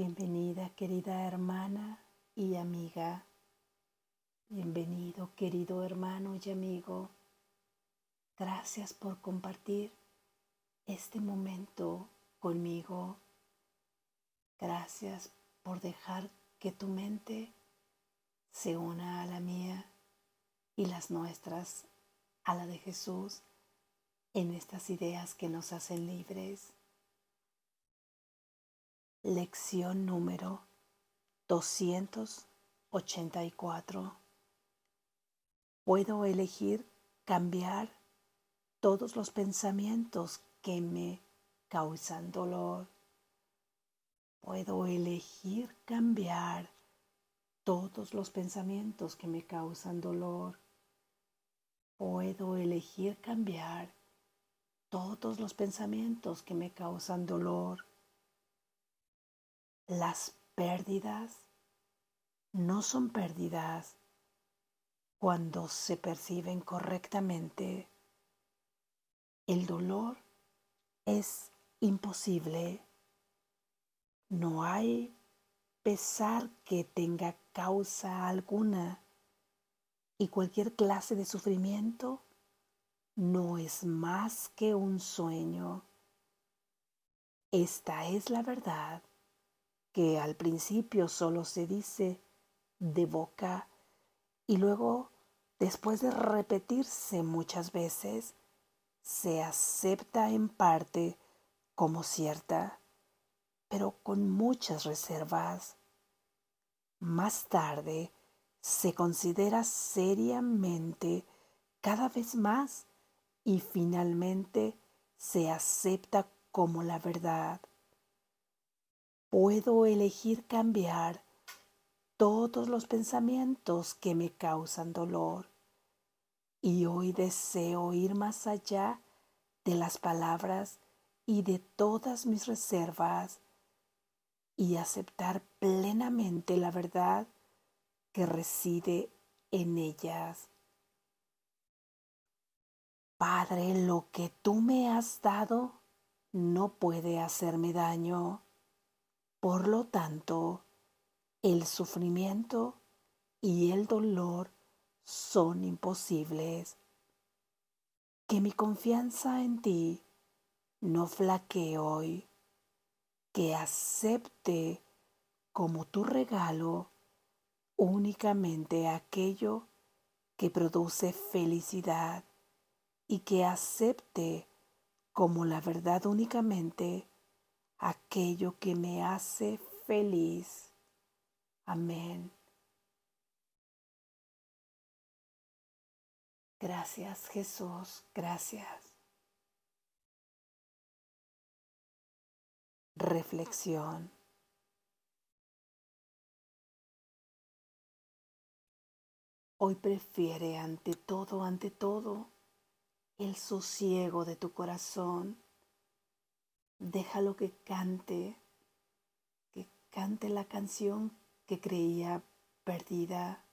Bienvenida querida hermana y amiga. Bienvenido querido hermano y amigo. Gracias por compartir este momento conmigo. Gracias por dejar que tu mente se una a la mía y las nuestras a la de Jesús en estas ideas que nos hacen libres. Lección número 284. Puedo elegir cambiar todos los pensamientos que me causan dolor. Puedo elegir cambiar todos los pensamientos que me causan dolor. Puedo elegir cambiar todos los pensamientos que me causan dolor. Las pérdidas no son pérdidas cuando se perciben correctamente. El dolor es imposible. No hay pesar que tenga causa alguna y cualquier clase de sufrimiento no es más que un sueño. Esta es la verdad que al principio solo se dice de boca y luego, después de repetirse muchas veces, se acepta en parte como cierta, pero con muchas reservas. Más tarde se considera seriamente cada vez más y finalmente se acepta como la verdad puedo elegir cambiar todos los pensamientos que me causan dolor. Y hoy deseo ir más allá de las palabras y de todas mis reservas y aceptar plenamente la verdad que reside en ellas. Padre, lo que tú me has dado no puede hacerme daño por lo tanto, el sufrimiento y el dolor son imposibles. Que mi confianza en ti no flaquee hoy, que acepte como tu regalo únicamente aquello que produce felicidad y que acepte como la verdad únicamente aquello que me hace feliz. Amén. Gracias Jesús, gracias. Reflexión. Hoy prefiere ante todo, ante todo, el sosiego de tu corazón déjalo que cante, que cante la canción que creía perdida.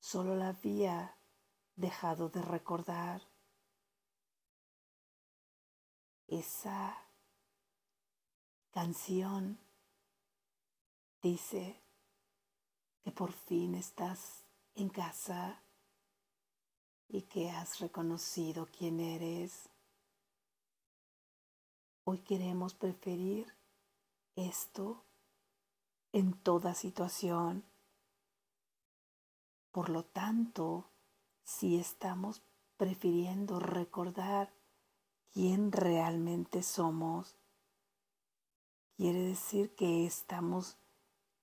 Solo la había dejado de recordar. Esa canción dice que por fin estás en casa y que has reconocido quién eres. Hoy queremos preferir esto en toda situación. Por lo tanto, si estamos prefiriendo recordar quién realmente somos, quiere decir que estamos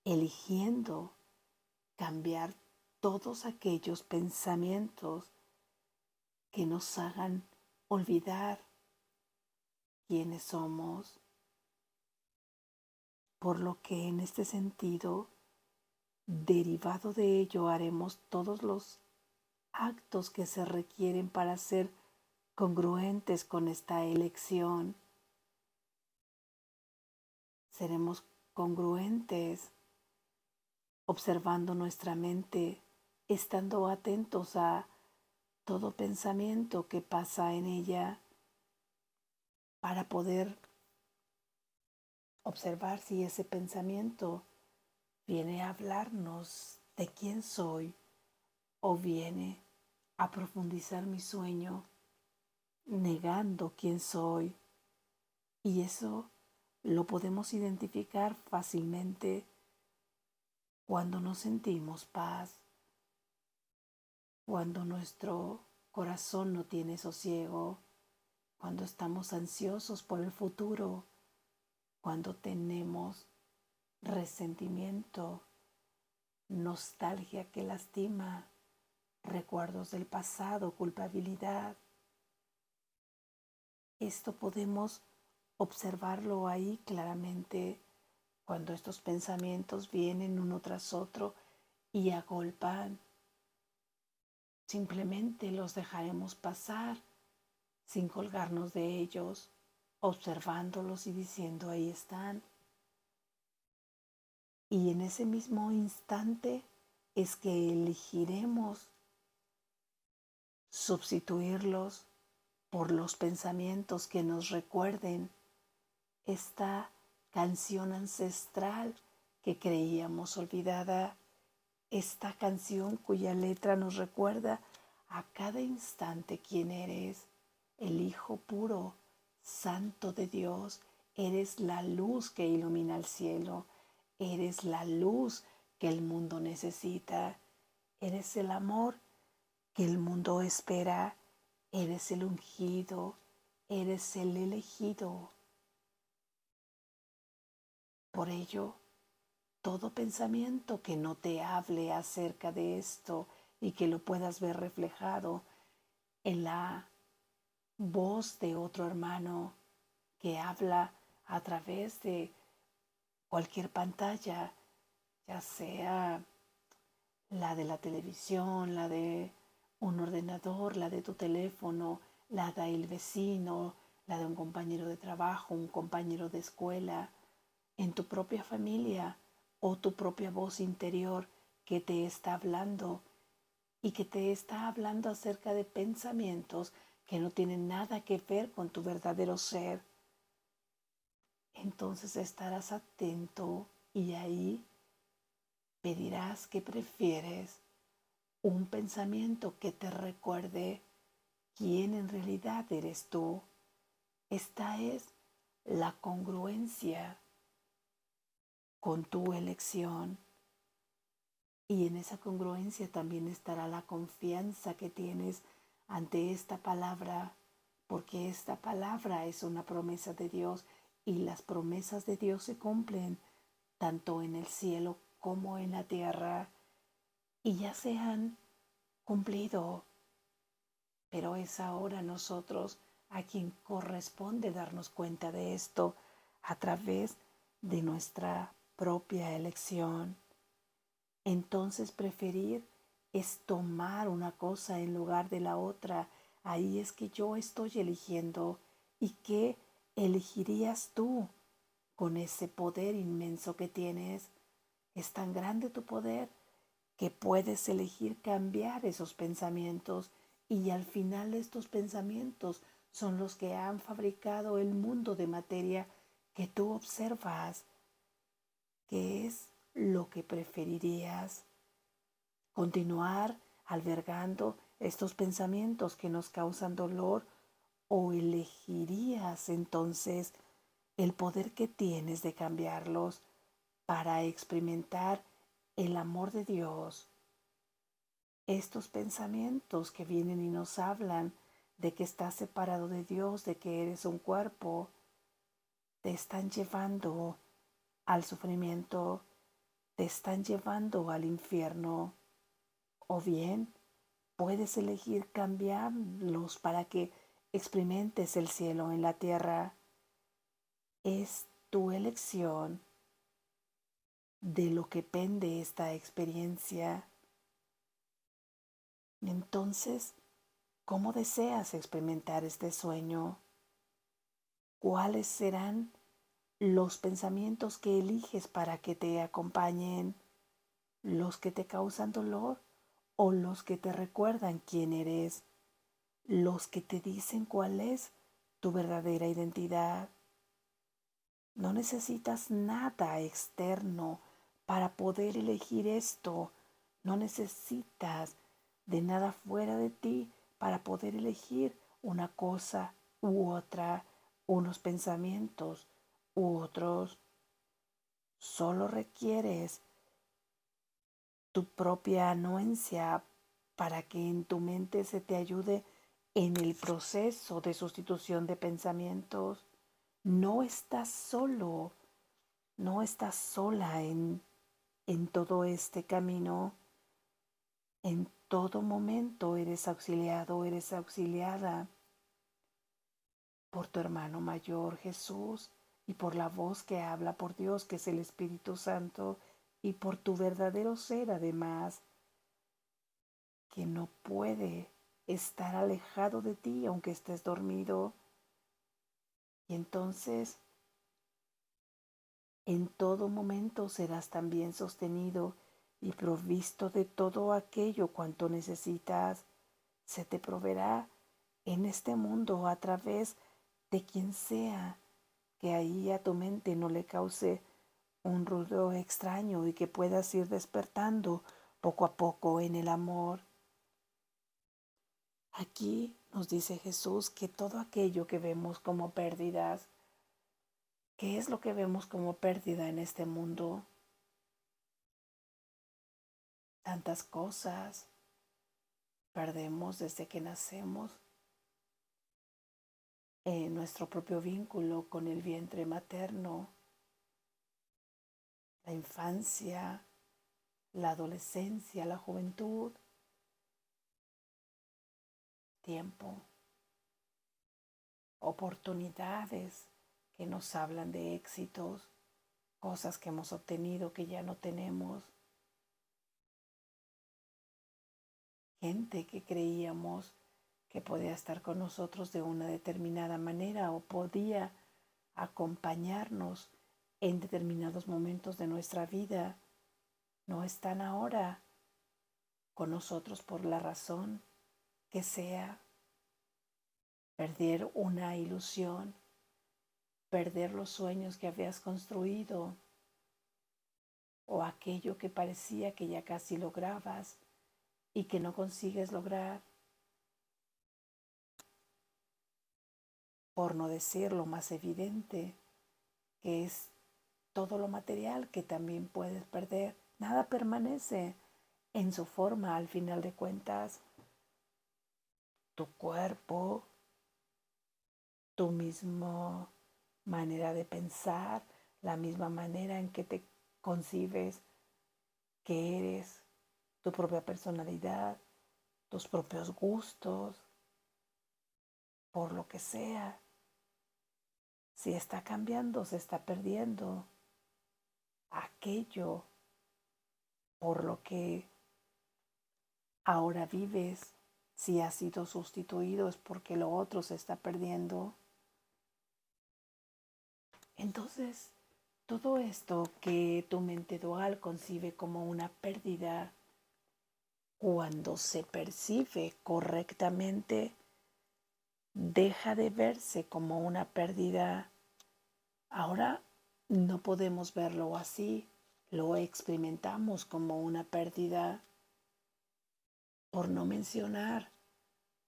eligiendo cambiar todos aquellos pensamientos que nos hagan olvidar quiénes somos, por lo que en este sentido, derivado de ello, haremos todos los actos que se requieren para ser congruentes con esta elección. Seremos congruentes observando nuestra mente, estando atentos a todo pensamiento que pasa en ella para poder observar si ese pensamiento viene a hablarnos de quién soy o viene a profundizar mi sueño negando quién soy. Y eso lo podemos identificar fácilmente cuando nos sentimos paz, cuando nuestro corazón no tiene sosiego, cuando estamos ansiosos por el futuro, cuando tenemos resentimiento, nostalgia que lastima, recuerdos del pasado, culpabilidad. Esto podemos observarlo ahí claramente cuando estos pensamientos vienen uno tras otro y agolpan. Simplemente los dejaremos pasar sin colgarnos de ellos, observándolos y diciendo ahí están. Y en ese mismo instante es que elegiremos sustituirlos por los pensamientos que nos recuerden esta canción ancestral que creíamos olvidada, esta canción cuya letra nos recuerda a cada instante quién eres, el Hijo puro, Santo de Dios, eres la luz que ilumina el cielo, eres la luz que el mundo necesita, eres el amor que el mundo espera, eres el ungido, eres el elegido. Por ello, todo pensamiento que no te hable acerca de esto y que lo puedas ver reflejado en la voz de otro hermano que habla a través de cualquier pantalla, ya sea la de la televisión, la de un ordenador, la de tu teléfono, la del vecino, la de un compañero de trabajo, un compañero de escuela, en tu propia familia o tu propia voz interior que te está hablando y que te está hablando acerca de pensamientos que no tienen nada que ver con tu verdadero ser. Entonces estarás atento y ahí pedirás que prefieres un pensamiento que te recuerde quién en realidad eres tú. Esta es la congruencia con tu elección. Y en esa congruencia también estará la confianza que tienes ante esta palabra, porque esta palabra es una promesa de Dios y las promesas de Dios se cumplen tanto en el cielo como en la tierra y ya se han cumplido. Pero es ahora nosotros a quien corresponde darnos cuenta de esto a través de nuestra propia elección. Entonces preferir es tomar una cosa en lugar de la otra. Ahí es que yo estoy eligiendo. ¿Y qué elegirías tú con ese poder inmenso que tienes? Es tan grande tu poder que puedes elegir cambiar esos pensamientos y al final estos pensamientos son los que han fabricado el mundo de materia que tú observas ¿Qué es lo que preferirías? ¿Continuar albergando estos pensamientos que nos causan dolor o elegirías entonces el poder que tienes de cambiarlos para experimentar el amor de Dios? Estos pensamientos que vienen y nos hablan de que estás separado de Dios, de que eres un cuerpo, te están llevando al sufrimiento, te están llevando al infierno. O bien puedes elegir cambiarlos para que experimentes el cielo en la tierra. Es tu elección de lo que pende esta experiencia. Entonces, ¿cómo deseas experimentar este sueño? ¿Cuáles serán los pensamientos que eliges para que te acompañen, los que te causan dolor o los que te recuerdan quién eres, los que te dicen cuál es tu verdadera identidad. No necesitas nada externo para poder elegir esto. No necesitas de nada fuera de ti para poder elegir una cosa u otra, unos pensamientos u otros. Solo requieres tu propia anuencia para que en tu mente se te ayude en el proceso de sustitución de pensamientos. No estás solo, no estás sola en, en todo este camino. En todo momento eres auxiliado, eres auxiliada por tu hermano mayor Jesús y por la voz que habla por Dios, que es el Espíritu Santo, y por tu verdadero ser además, que no puede estar alejado de ti aunque estés dormido. Y entonces, en todo momento serás también sostenido y provisto de todo aquello cuanto necesitas. Se te proveerá en este mundo a través de quien sea que ahí a tu mente no le cause un ruido extraño y que puedas ir despertando poco a poco en el amor. Aquí nos dice Jesús que todo aquello que vemos como pérdidas, ¿qué es lo que vemos como pérdida en este mundo? Tantas cosas perdemos desde que nacemos. En nuestro propio vínculo con el vientre materno, la infancia, la adolescencia, la juventud, tiempo, oportunidades que nos hablan de éxitos, cosas que hemos obtenido que ya no tenemos, gente que creíamos que podía estar con nosotros de una determinada manera o podía acompañarnos en determinados momentos de nuestra vida, no están ahora con nosotros por la razón que sea perder una ilusión, perder los sueños que habías construido o aquello que parecía que ya casi lograbas y que no consigues lograr. Por no decir lo más evidente, que es todo lo material que también puedes perder. Nada permanece en su forma al final de cuentas tu cuerpo, tu misma manera de pensar, la misma manera en que te concibes que eres, tu propia personalidad, tus propios gustos, por lo que sea. Si está cambiando, se está perdiendo aquello por lo que ahora vives si ha sido sustituido es porque lo otro se está perdiendo. Entonces, todo esto que tu mente dual concibe como una pérdida, cuando se percibe correctamente, deja de verse como una pérdida. Ahora no podemos verlo así, lo experimentamos como una pérdida por no mencionar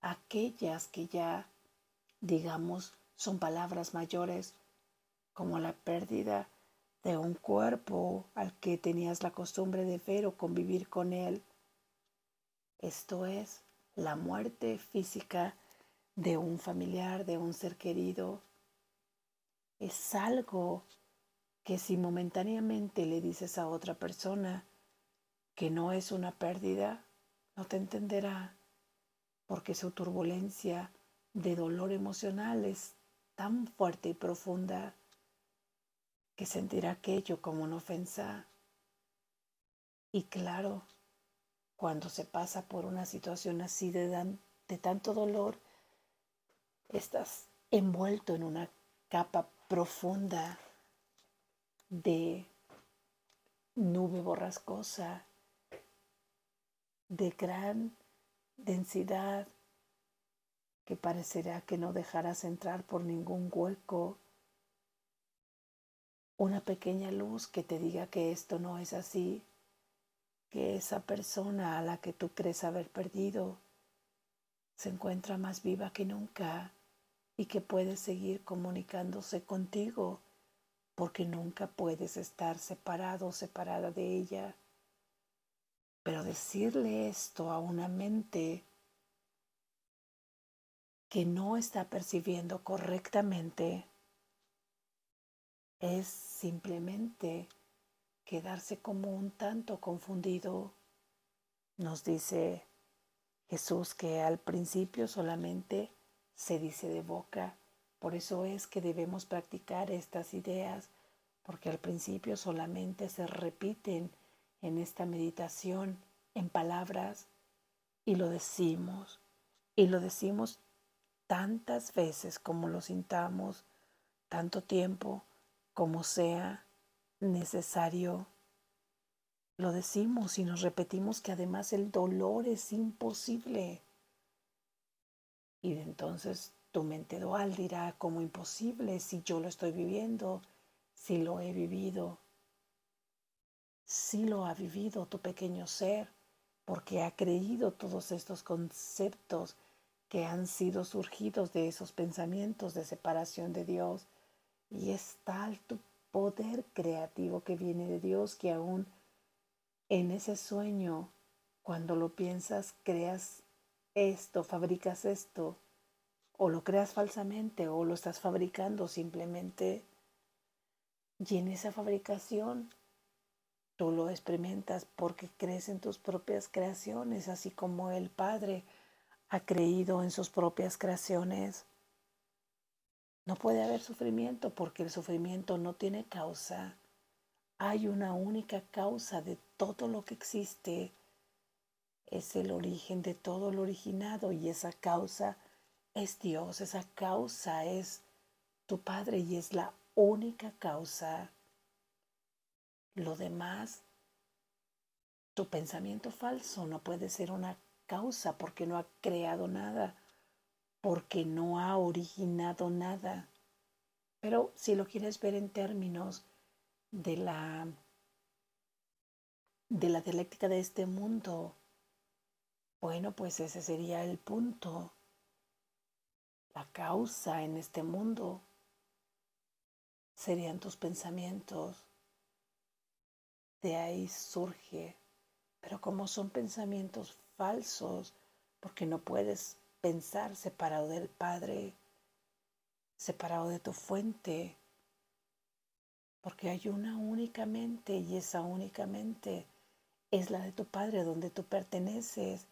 aquellas que ya, digamos, son palabras mayores, como la pérdida de un cuerpo al que tenías la costumbre de ver o convivir con él. Esto es la muerte física de un familiar, de un ser querido. Es algo que si momentáneamente le dices a otra persona que no es una pérdida, no te entenderá porque su turbulencia de dolor emocional es tan fuerte y profunda que sentirá aquello como una ofensa. Y claro, cuando se pasa por una situación así de, de tanto dolor, estás envuelto en una capa profunda de nube borrascosa de gran densidad que parecerá que no dejarás entrar por ningún hueco una pequeña luz que te diga que esto no es así, que esa persona a la que tú crees haber perdido se encuentra más viva que nunca y que puede seguir comunicándose contigo porque nunca puedes estar separado o separada de ella. Pero decirle esto a una mente que no está percibiendo correctamente es simplemente quedarse como un tanto confundido. Nos dice Jesús que al principio solamente se dice de boca, por eso es que debemos practicar estas ideas, porque al principio solamente se repiten en esta meditación en palabras y lo decimos, y lo decimos tantas veces como lo sintamos, tanto tiempo como sea necesario. Lo decimos y nos repetimos que además el dolor es imposible. Y entonces tu mente dual dirá como imposible si yo lo estoy viviendo, si lo he vivido. Si lo ha vivido tu pequeño ser, porque ha creído todos estos conceptos que han sido surgidos de esos pensamientos de separación de Dios y es tal tu poder creativo que viene de Dios que aún en ese sueño, cuando lo piensas, creas esto, fabricas esto, o lo creas falsamente, o lo estás fabricando simplemente. Y en esa fabricación tú lo experimentas porque crees en tus propias creaciones, así como el Padre ha creído en sus propias creaciones. No puede haber sufrimiento porque el sufrimiento no tiene causa. Hay una única causa de todo lo que existe. Es el origen de todo lo originado y esa causa es Dios. Esa causa es tu Padre y es la única causa. Lo demás, tu pensamiento falso no puede ser una causa porque no ha creado nada porque no ha originado nada. Pero si lo quieres ver en términos de la de la dialéctica de este mundo, bueno, pues ese sería el punto. La causa en este mundo serían tus pensamientos. De ahí surge, pero como son pensamientos falsos, porque no puedes pensar separado del Padre, separado de tu fuente, porque hay una única mente y esa única mente es la de tu Padre donde tú perteneces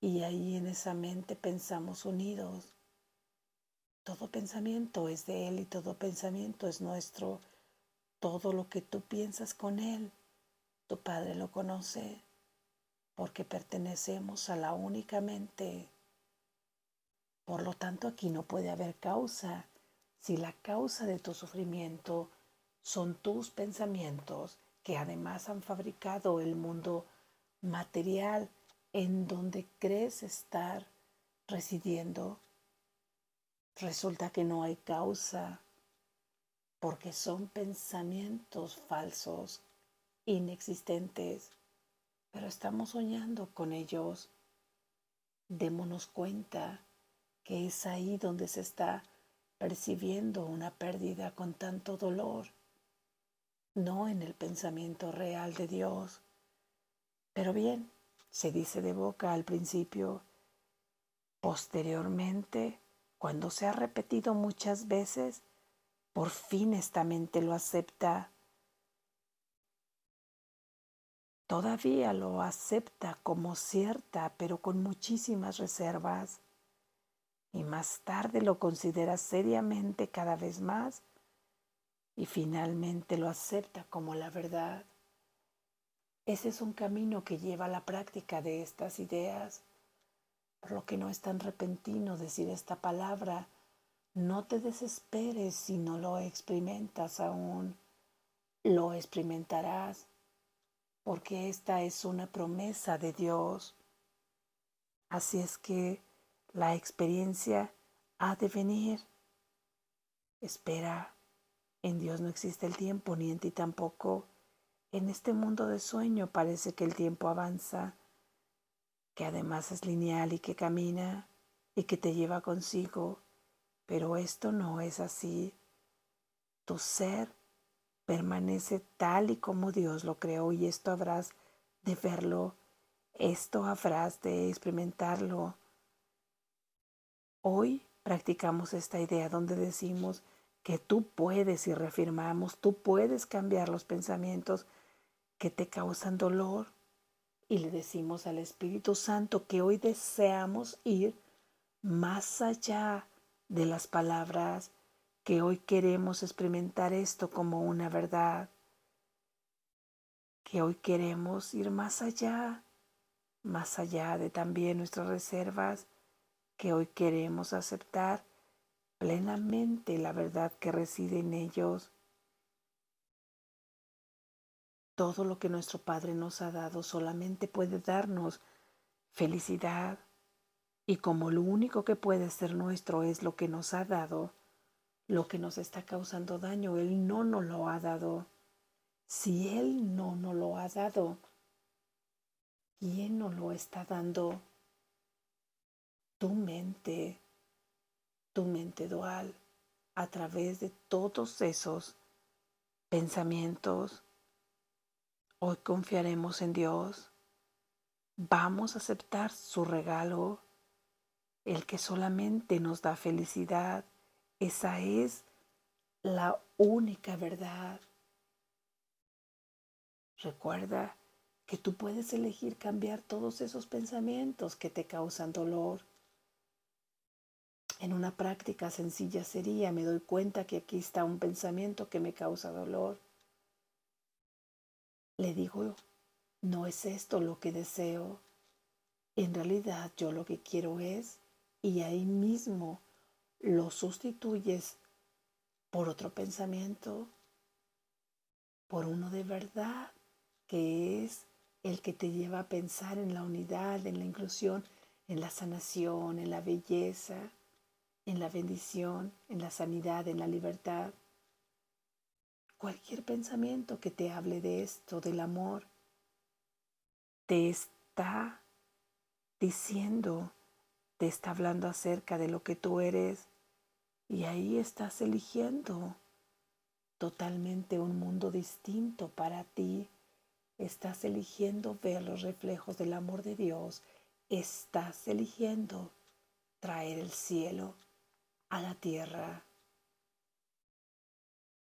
y ahí en esa mente pensamos unidos. Todo pensamiento es de Él y todo pensamiento es nuestro. Todo lo que tú piensas con Él, tu Padre lo conoce porque pertenecemos a la única mente por lo tanto, aquí no puede haber causa. Si la causa de tu sufrimiento son tus pensamientos, que además han fabricado el mundo material en donde crees estar residiendo, resulta que no hay causa, porque son pensamientos falsos, inexistentes, pero estamos soñando con ellos. Démonos cuenta que es ahí donde se está percibiendo una pérdida con tanto dolor, no en el pensamiento real de Dios. Pero bien, se dice de boca al principio, posteriormente, cuando se ha repetido muchas veces, por fin esta mente lo acepta. Todavía lo acepta como cierta, pero con muchísimas reservas y más tarde lo considera seriamente cada vez más y finalmente lo acepta como la verdad. Ese es un camino que lleva a la práctica de estas ideas, por lo que no es tan repentino decir esta palabra. No te desesperes si no lo experimentas aún, lo experimentarás, porque esta es una promesa de Dios. Así es que la experiencia ha de venir. Espera, En Dios no existe el tiempo, ni en ti tampoco. En este mundo de sueño parece que el tiempo avanza, que además es lineal y que camina y que te lleva consigo, pero esto no es así. Tu ser permanece tal y como Dios lo creó y esto habrás de verlo, esto habrás de experimentarlo. Hoy practicamos esta idea donde decimos que tú puedes y reafirmamos, tú puedes cambiar los pensamientos que te causan dolor. Y le decimos al Espíritu Santo que hoy deseamos ir más allá de las palabras, que hoy queremos experimentar esto como una verdad, que hoy queremos ir más allá, más allá de también nuestras reservas, que hoy queremos aceptar plenamente la verdad que reside en ellos todo lo que nuestro Padre nos ha dado solamente puede darnos felicidad. Y como lo único que puede ser nuestro es lo que nos ha dado, lo que nos está causando daño, Él no nos lo ha dado. Si Él no nos lo ha dado, ¿quién nos lo está dando? Tu mente, tu mente dual, a través de todos esos pensamientos, Hoy confiaremos en Dios. Vamos a aceptar su regalo, el que solamente nos da felicidad. Esa es la única verdad. Recuerda que tú puedes elegir cambiar todos esos pensamientos que te causan dolor. En una práctica sencilla sería, me doy cuenta que aquí está un pensamiento que me causa dolor le digo, no es esto lo que deseo. En realidad yo lo que quiero es, y ahí mismo lo sustituyes por otro pensamiento, por uno de verdad, que es el que te lleva a pensar en la unidad, en la inclusión, en la sanación, en la belleza, en la bendición, en la sanidad, en la libertad. Cualquier pensamiento que te hable de esto, del amor, te está diciendo, te está hablando acerca de lo que tú eres y ahí estás eligiendo totalmente un mundo distinto para ti. Estás eligiendo ver los reflejos del amor de Dios. Estás eligiendo traer el cielo a la tierra.